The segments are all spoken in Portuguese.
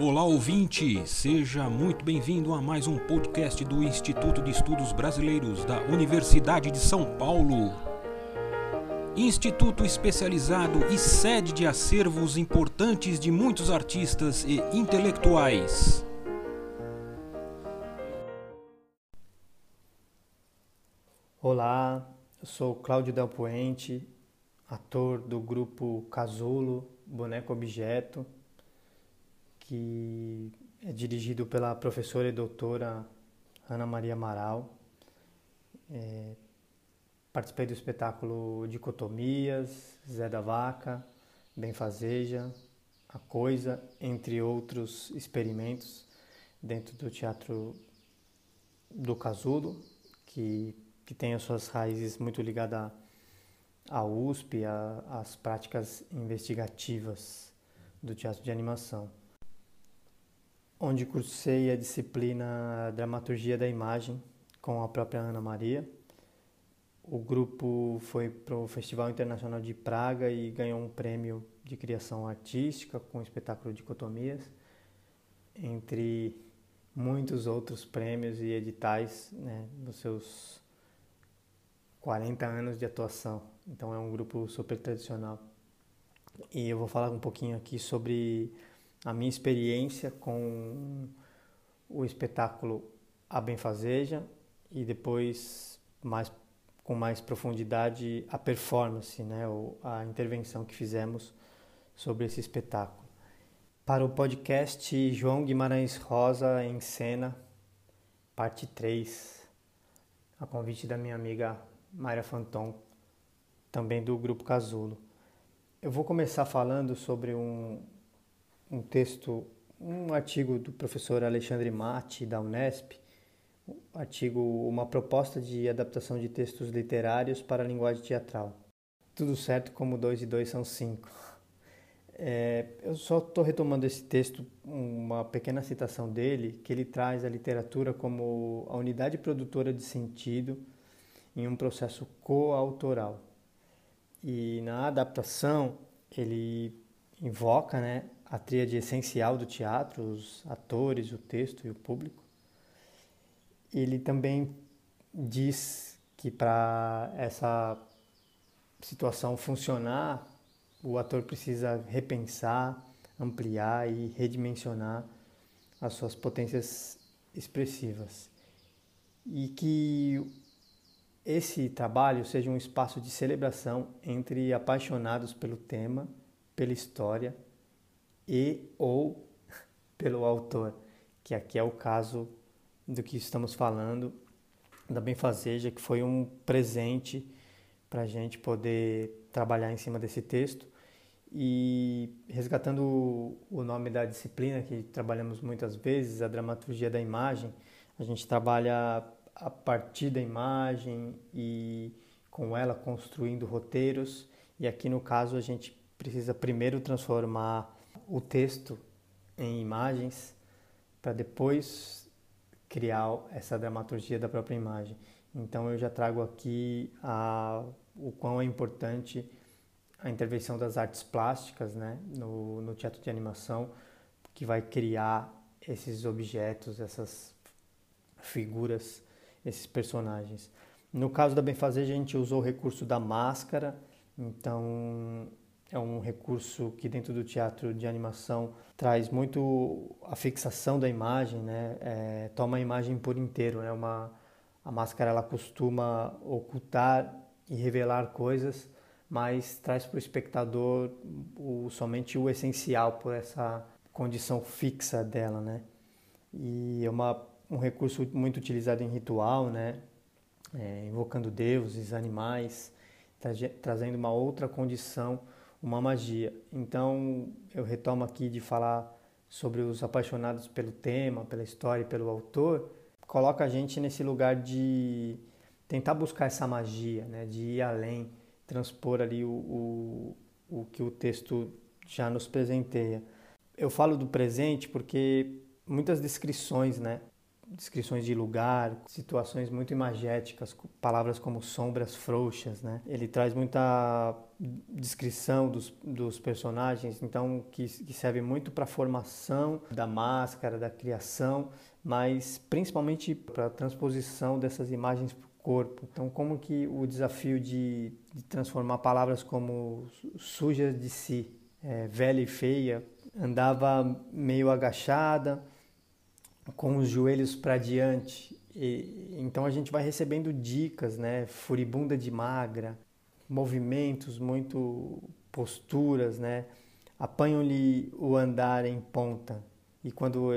Olá ouvinte, seja muito bem-vindo a mais um podcast do Instituto de Estudos Brasileiros da Universidade de São Paulo. Instituto especializado e sede de acervos importantes de muitos artistas e intelectuais. Olá, eu sou Cláudio Del Puente, ator do grupo Casulo, Boneco Objeto que é dirigido pela professora e doutora Ana Maria Amaral. É, participei do espetáculo Dicotomias, Zé da Vaca, Benfazeja, A Coisa, entre outros experimentos dentro do teatro do Casulo, que, que tem as suas raízes muito ligadas à USP, às práticas investigativas do teatro de animação onde cursei a disciplina Dramaturgia da Imagem com a própria Ana Maria. O grupo foi para o Festival Internacional de Praga e ganhou um prêmio de criação artística com o espetáculo Dicotomias, entre muitos outros prêmios e editais né, nos seus 40 anos de atuação. Então é um grupo super tradicional. E eu vou falar um pouquinho aqui sobre a minha experiência com o espetáculo A Benfazeja e depois mais com mais profundidade a performance, né, ou a intervenção que fizemos sobre esse espetáculo. Para o podcast João Guimarães Rosa em cena, parte 3, a convite da minha amiga Mayra Fanton, também do grupo Casulo. Eu vou começar falando sobre um, um texto, um artigo do professor Alexandre Matti, da Unesp, artigo Uma proposta de adaptação de textos literários para a linguagem teatral. Tudo certo como dois e dois são cinco. É, eu só estou retomando esse texto, uma pequena citação dele, que ele traz a literatura como a unidade produtora de sentido em um processo coautoral. E na adaptação, ele invoca né, a tríade essencial do teatro, os atores, o texto e o público. Ele também diz que para essa situação funcionar, o ator precisa repensar, ampliar e redimensionar as suas potências expressivas. E que esse trabalho seja um espaço de celebração entre apaixonados pelo tema, pela história e ou pelo autor, que aqui é o caso do que estamos falando da Benfazeja, que foi um presente para a gente poder trabalhar em cima desse texto. E resgatando o nome da disciplina que trabalhamos muitas vezes, a dramaturgia da imagem, a gente trabalha a partir da imagem e com ela construindo roteiros. E aqui no caso a gente precisa primeiro transformar o texto em imagens para depois criar essa dramaturgia da própria imagem. Então eu já trago aqui a, o quão é importante a intervenção das artes plásticas né, no, no teatro de animação, que vai criar esses objetos, essas figuras, esses personagens. No caso da Benfazeja, a gente usou o recurso da máscara, então é um recurso que dentro do teatro de animação traz muito a fixação da imagem, né? É, toma a imagem por inteiro, né? Uma a máscara ela costuma ocultar e revelar coisas, mas traz para o espectador somente o essencial por essa condição fixa dela, né? E é uma, um recurso muito utilizado em ritual, né? É, invocando deuses, animais, trazendo uma outra condição uma magia. Então, eu retomo aqui de falar sobre os apaixonados pelo tema, pela história e pelo autor, coloca a gente nesse lugar de tentar buscar essa magia, né? de ir além, transpor ali o, o, o que o texto já nos presenteia. Eu falo do presente porque muitas descrições, né? Descrições de lugar, situações muito imagéticas, palavras como sombras frouxas, né? Ele traz muita descrição dos, dos personagens, então que, que serve muito para a formação da máscara, da criação, mas principalmente para a transposição dessas imagens para o corpo. Então, como que o desafio de, de transformar palavras como sujas de si, é, velha e feia, andava meio agachada, com os joelhos para diante. E, então a gente vai recebendo dicas, né? Furibunda de magra, movimentos, muito posturas, né? Apanham-lhe o andar em ponta. E quando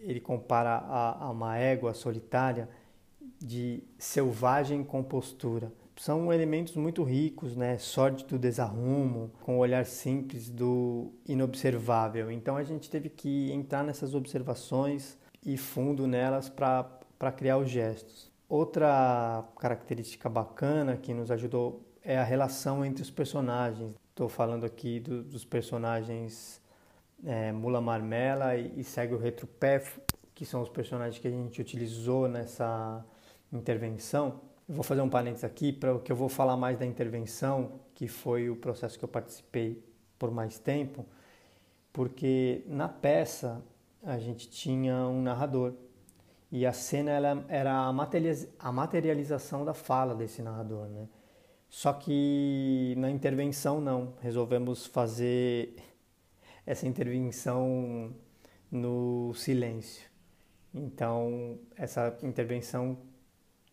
ele compara a, a uma égua solitária de selvagem compostura. São elementos muito ricos, né? Sorte do desarrumo, com o olhar simples do inobservável. Então a gente teve que entrar nessas observações e fundo nelas para criar os gestos. Outra característica bacana que nos ajudou é a relação entre os personagens. Estou falando aqui do, dos personagens é, Mula Marmela e, e Segue o Retropé, que são os personagens que a gente utilizou nessa intervenção. Eu vou fazer um parênteses aqui para o que eu vou falar mais da intervenção, que foi o processo que eu participei por mais tempo, porque na peça a gente tinha um narrador e a cena ela era a materialização da fala desse narrador, né? Só que na intervenção não, resolvemos fazer essa intervenção no silêncio. Então, essa intervenção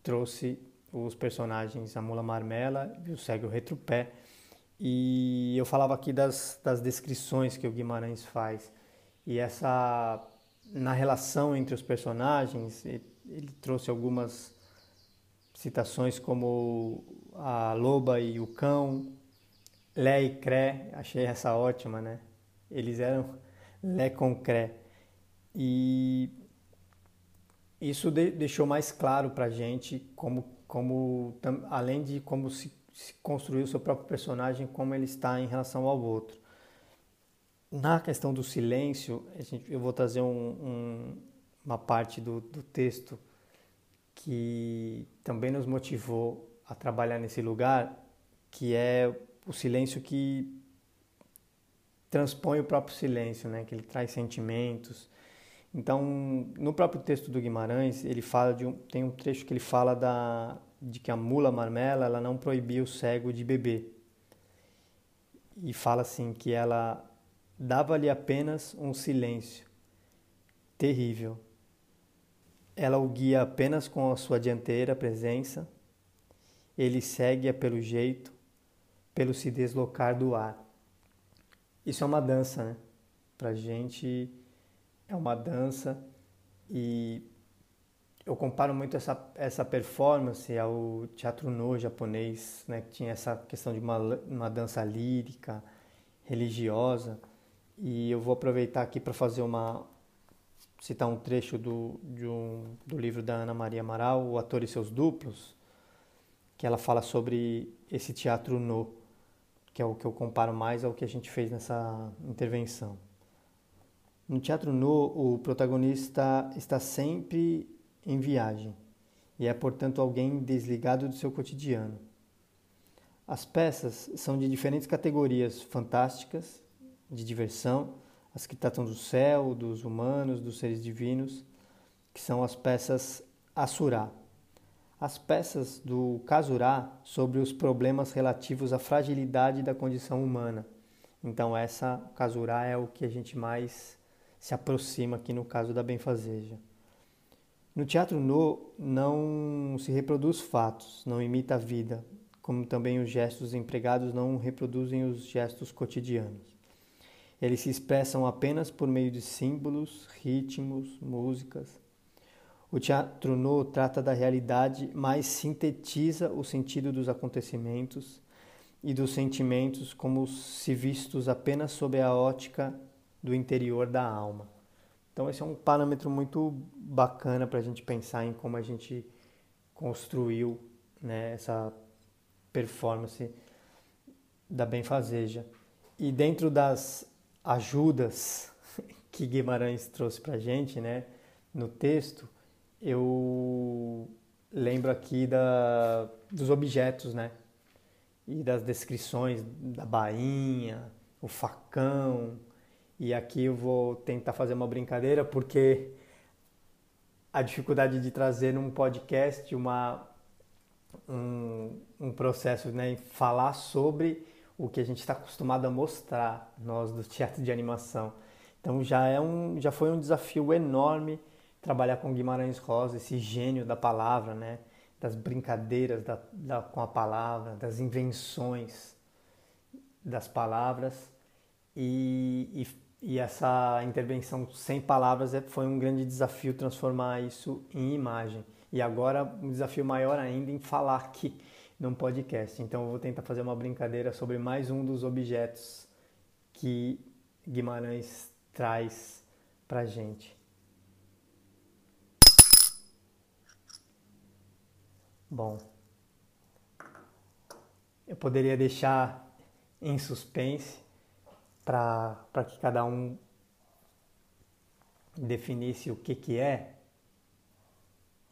trouxe os personagens a Mula Marmela e o Cego Retropé. E eu falava aqui das, das descrições que o Guimarães faz. E essa na relação entre os personagens, ele, trouxe algumas citações como a loba e o cão, Lé e Cré, achei essa ótima, né? Eles eram Lé com Cré. E isso de, deixou mais claro para a gente como, como, além de como se, se construir o seu próprio personagem, como ele está em relação ao outro. Na questão do silêncio, gente, eu vou trazer um, um, uma parte do, do texto que também nos motivou a trabalhar nesse lugar, que é o silêncio que transpõe o próprio silêncio, né? que ele traz sentimentos. Então, no próprio texto do Guimarães, ele fala de um, tem um trecho que ele fala da, de que a mula marmela ela não proibia o cego de beber. E fala assim que ela dava-lhe apenas um silêncio terrível. Ela o guia apenas com a sua dianteira presença, ele segue-a pelo jeito, pelo se deslocar do ar. Isso é uma dança, né? Pra gente é uma dança e eu comparo muito essa, essa performance ao teatro no japonês, né? Que tinha essa questão de uma, uma dança lírica, religiosa e eu vou aproveitar aqui para fazer uma citar um trecho do, um, do livro da Ana Maria Amaral, O Ator e Seus Duplos, que ela fala sobre esse teatro no, que é o que eu comparo mais ao que a gente fez nessa intervenção. No teatro no, o protagonista está sempre em viagem e é, portanto, alguém desligado do seu cotidiano. As peças são de diferentes categorias fantásticas, de diversão, as que tratam do céu, dos humanos, dos seres divinos, que são as peças Assurá. As peças do Casurá sobre os problemas relativos à fragilidade da condição humana. Então essa Casurá é o que a gente mais se aproxima aqui no caso da benfazeja. No teatro no não se reproduz fatos, não imita a vida, como também os gestos empregados não reproduzem os gestos cotidianos. Eles se expressam apenas por meio de símbolos, ritmos, músicas. O teatro no trata da realidade, mas sintetiza o sentido dos acontecimentos e dos sentimentos como se vistos apenas sob a ótica do interior da alma. Então, esse é um parâmetro muito bacana para a gente pensar em como a gente construiu né, essa performance da benfazeja. E dentro das ajudas que Guimarães trouxe para a gente, né, no texto, eu lembro aqui da, dos objetos, né? E das descrições da bainha, o facão. E aqui eu vou tentar fazer uma brincadeira porque a dificuldade de trazer num podcast uma, um, um processo, né? Falar sobre o que a gente está acostumado a mostrar, nós do teatro de animação. Então já, é um, já foi um desafio enorme trabalhar com Guimarães Rosa, esse gênio da palavra, né? das brincadeiras da, da, com a palavra, das invenções das palavras. E, e, e essa intervenção sem palavras é, foi um grande desafio transformar isso em imagem. E agora um desafio maior ainda em falar aqui num podcast. Então eu vou tentar fazer uma brincadeira sobre mais um dos objetos que Guimarães traz para gente. Bom, eu poderia deixar em suspense para que cada um definisse o que, que é.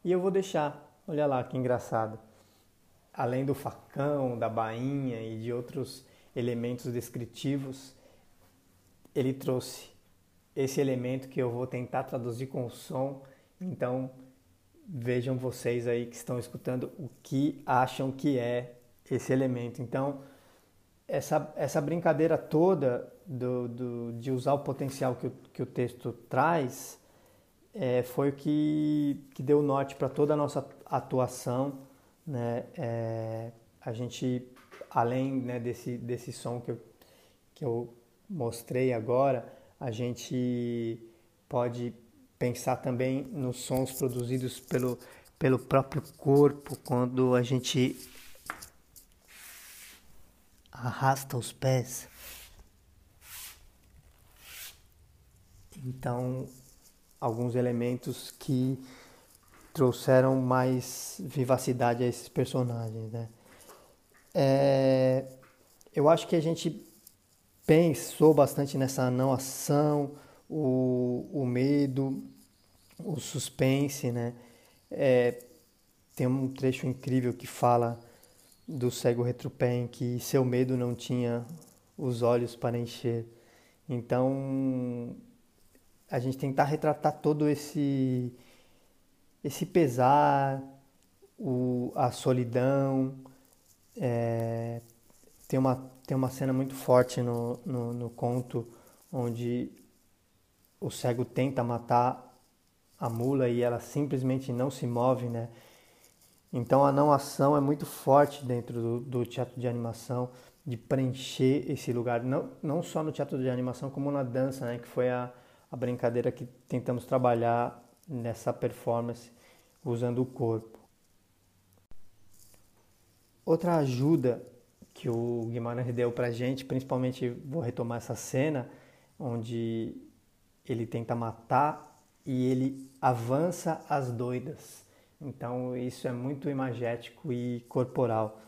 E eu vou deixar, olha lá que engraçado. Além do facão, da bainha e de outros elementos descritivos, ele trouxe esse elemento que eu vou tentar traduzir com o som. Então, vejam vocês aí que estão escutando o que acham que é esse elemento. Então, essa, essa brincadeira toda do, do, de usar o potencial que o, que o texto traz é, foi o que, que deu norte para toda a nossa atuação. Né? É, a gente, além né, desse, desse som que eu, que eu mostrei agora, a gente pode pensar também nos sons produzidos pelo, pelo próprio corpo quando a gente arrasta os pés. Então, alguns elementos que trouxeram mais vivacidade a esses personagens, né? É, eu acho que a gente pensou bastante nessa não ação, o, o medo, o suspense, né? É, tem um trecho incrível que fala do cego retropé em que seu medo não tinha os olhos para encher. Então, a gente tentar retratar todo esse esse pesar, o, a solidão. É, tem, uma, tem uma cena muito forte no, no, no conto onde o cego tenta matar a mula e ela simplesmente não se move, né? Então a não ação é muito forte dentro do, do, teatro de animação, de preencher esse lugar, não, não só no teatro de animação, como na dança, né? Que foi a, a brincadeira que tentamos trabalhar nessa performance usando o corpo. Outra ajuda que o Guimarães deu pra gente, principalmente vou retomar essa cena, onde ele tenta matar e ele avança as doidas. Então isso é muito imagético e corporal.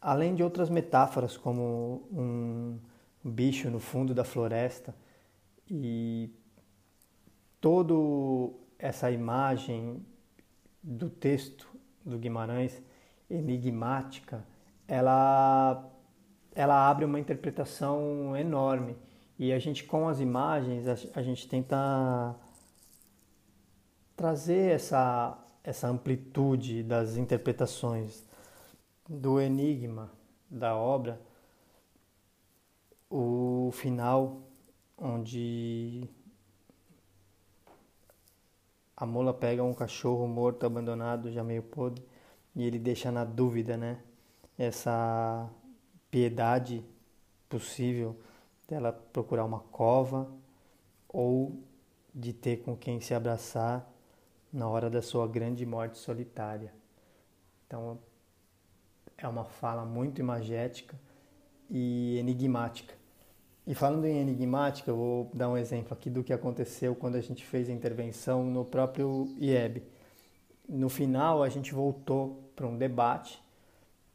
Além de outras metáforas como um bicho no fundo da floresta e todo essa imagem do texto do Guimarães enigmática, ela ela abre uma interpretação enorme. E a gente com as imagens a, a gente tenta trazer essa, essa amplitude das interpretações do enigma da obra, o final onde a mola pega um cachorro morto, abandonado, já meio podre, e ele deixa na dúvida, né? Essa piedade possível dela procurar uma cova ou de ter com quem se abraçar na hora da sua grande morte solitária. Então é uma fala muito imagética e enigmática. E falando em enigmática, eu vou dar um exemplo aqui do que aconteceu quando a gente fez a intervenção no próprio IEB. No final, a gente voltou para um debate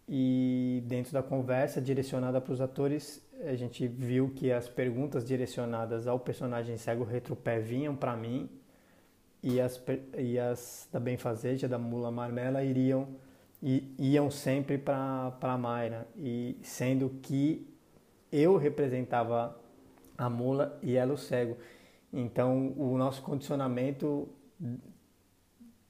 e dentro da conversa direcionada para os atores, a gente viu que as perguntas direcionadas ao personagem cego retropé vinham para mim e as, e as da Benfazeja, da Mula Marmela, iriam, iam sempre para a Mayra, e sendo que eu representava a mula e ela o cego. Então, o nosso condicionamento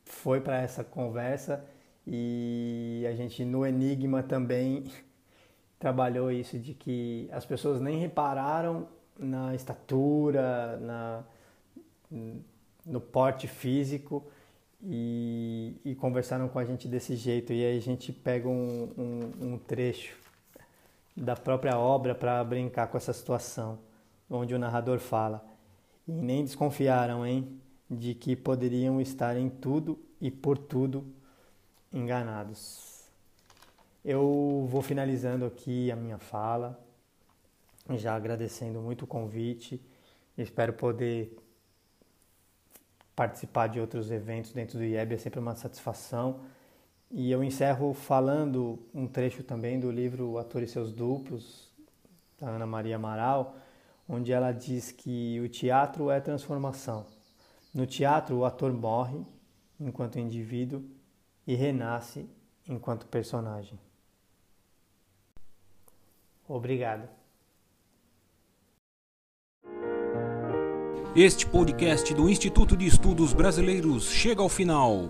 foi para essa conversa e a gente no Enigma também trabalhou isso de que as pessoas nem repararam na estatura, na, no porte físico e, e, conversaram com a gente desse jeito. E aí a gente pega um, um, um trecho da própria obra para brincar com essa situação, onde o narrador fala: E nem desconfiaram, hein, de que poderiam estar em tudo e por tudo enganados. Eu vou finalizando aqui a minha fala, já agradecendo muito o convite. Espero poder participar de outros eventos dentro do IEB, é sempre uma satisfação. E eu encerro falando um trecho também do livro Ator e Seus Duplos, da Ana Maria Amaral, onde ela diz que o teatro é transformação. No teatro, o ator morre enquanto indivíduo e renasce enquanto personagem. Obrigado. Este podcast do Instituto de Estudos Brasileiros chega ao final.